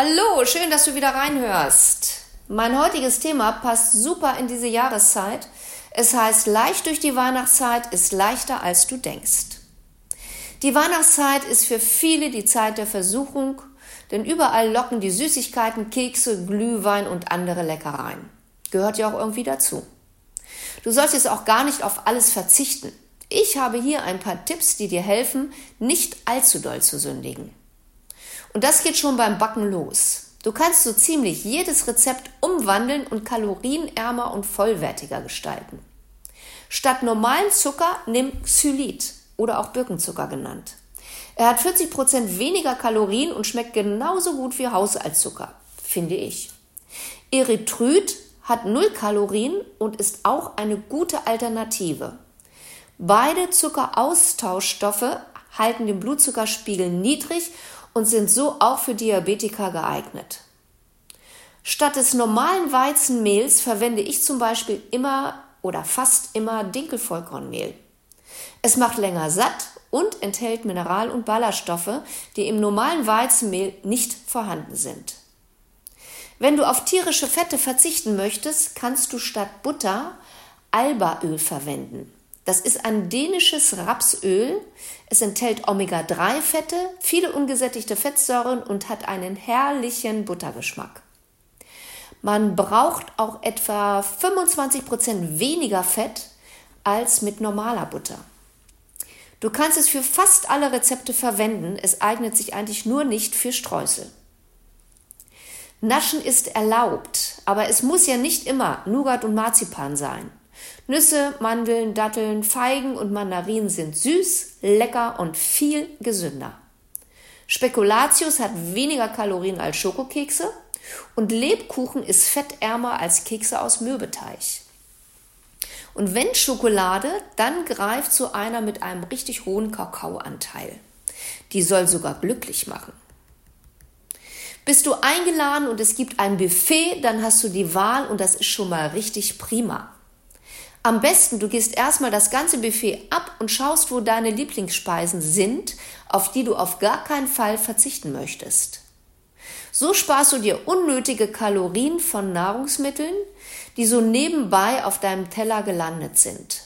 Hallo, schön, dass du wieder reinhörst. Mein heutiges Thema passt super in diese Jahreszeit. Es heißt, leicht durch die Weihnachtszeit ist leichter als du denkst. Die Weihnachtszeit ist für viele die Zeit der Versuchung, denn überall locken die Süßigkeiten, Kekse, Glühwein und andere Leckereien. Gehört ja auch irgendwie dazu. Du solltest auch gar nicht auf alles verzichten. Ich habe hier ein paar Tipps, die dir helfen, nicht allzu doll zu sündigen. Und das geht schon beim Backen los. Du kannst so ziemlich jedes Rezept umwandeln und kalorienärmer und vollwertiger gestalten. Statt normalen Zucker nimm Xylit oder auch Birkenzucker genannt. Er hat 40 Prozent weniger Kalorien und schmeckt genauso gut wie Haushaltszucker, finde ich. Erythrit hat 0 Kalorien und ist auch eine gute Alternative. Beide Zuckeraustauschstoffe halten den Blutzuckerspiegel niedrig und sind so auch für Diabetiker geeignet. Statt des normalen Weizenmehls verwende ich zum Beispiel immer oder fast immer Dinkelvollkornmehl. Es macht länger satt und enthält Mineral- und Ballaststoffe, die im normalen Weizenmehl nicht vorhanden sind. Wenn du auf tierische Fette verzichten möchtest, kannst du statt Butter Albaöl verwenden. Das ist ein dänisches Rapsöl. Es enthält Omega-3-Fette, viele ungesättigte Fettsäuren und hat einen herrlichen Buttergeschmack. Man braucht auch etwa 25% weniger Fett als mit normaler Butter. Du kannst es für fast alle Rezepte verwenden, es eignet sich eigentlich nur nicht für Streusel. Naschen ist erlaubt, aber es muss ja nicht immer Nougat und Marzipan sein. Nüsse, Mandeln, Datteln, Feigen und Mandarinen sind süß, lecker und viel gesünder. Spekulatius hat weniger Kalorien als Schokokekse und Lebkuchen ist fettärmer als Kekse aus Mürbeteig. Und wenn Schokolade, dann greift zu einer mit einem richtig hohen Kakaoanteil. Die soll sogar glücklich machen. Bist du eingeladen und es gibt ein Buffet, dann hast du die Wahl und das ist schon mal richtig prima. Am besten, du gehst erstmal das ganze Buffet ab und schaust, wo deine Lieblingsspeisen sind, auf die du auf gar keinen Fall verzichten möchtest. So sparst du dir unnötige Kalorien von Nahrungsmitteln, die so nebenbei auf deinem Teller gelandet sind.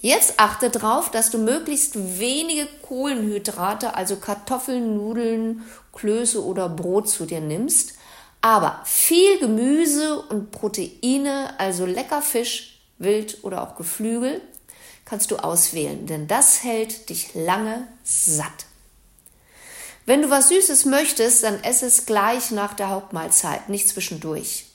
Jetzt achte darauf, dass du möglichst wenige Kohlenhydrate, also Kartoffeln, Nudeln, Klöße oder Brot zu dir nimmst, aber viel Gemüse und Proteine, also lecker Fisch, Wild oder auch Geflügel, kannst du auswählen, denn das hält dich lange satt. Wenn du was Süßes möchtest, dann ess es gleich nach der Hauptmahlzeit, nicht zwischendurch.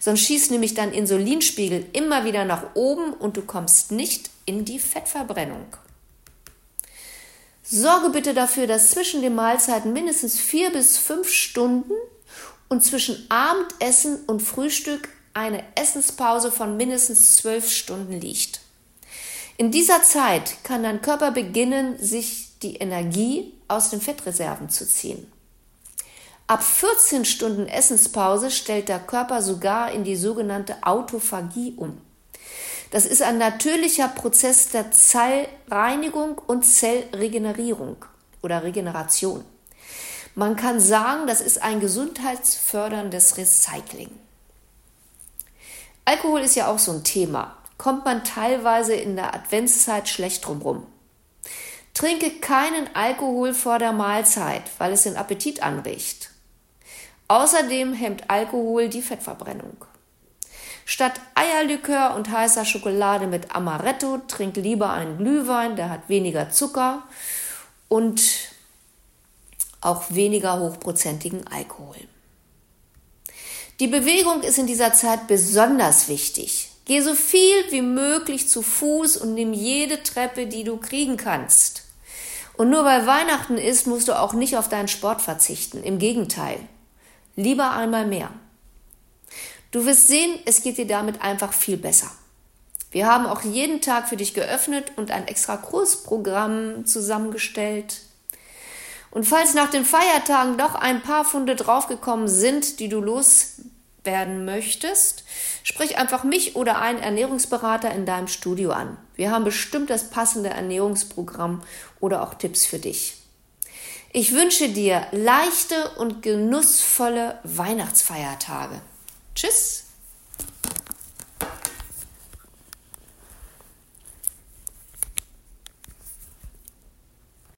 Sonst schießt nämlich dein Insulinspiegel immer wieder nach oben und du kommst nicht in die Fettverbrennung. Sorge bitte dafür, dass zwischen den Mahlzeiten mindestens vier bis fünf Stunden und zwischen Abendessen und Frühstück eine Essenspause von mindestens zwölf Stunden liegt. In dieser Zeit kann dein Körper beginnen, sich die Energie aus den Fettreserven zu ziehen. Ab 14 Stunden Essenspause stellt der Körper sogar in die sogenannte Autophagie um. Das ist ein natürlicher Prozess der Zellreinigung und Zellregenerierung oder Regeneration. Man kann sagen, das ist ein gesundheitsförderndes Recycling. Alkohol ist ja auch so ein Thema. Kommt man teilweise in der Adventszeit schlecht drumrum. Trinke keinen Alkohol vor der Mahlzeit, weil es den Appetit anregt. Außerdem hemmt Alkohol die Fettverbrennung. Statt Eierlikör und heißer Schokolade mit Amaretto trink lieber einen Glühwein, der hat weniger Zucker und auch weniger hochprozentigen Alkohol. Die Bewegung ist in dieser Zeit besonders wichtig. Geh so viel wie möglich zu Fuß und nimm jede Treppe, die du kriegen kannst. Und nur weil Weihnachten ist, musst du auch nicht auf deinen Sport verzichten. Im Gegenteil. Lieber einmal mehr. Du wirst sehen, es geht dir damit einfach viel besser. Wir haben auch jeden Tag für dich geöffnet und ein extra Kursprogramm zusammengestellt. Und falls nach den Feiertagen doch ein paar Funde draufgekommen sind, die du loswerden möchtest, sprich einfach mich oder einen Ernährungsberater in deinem Studio an. Wir haben bestimmt das passende Ernährungsprogramm oder auch Tipps für dich. Ich wünsche dir leichte und genussvolle Weihnachtsfeiertage. Tschüss!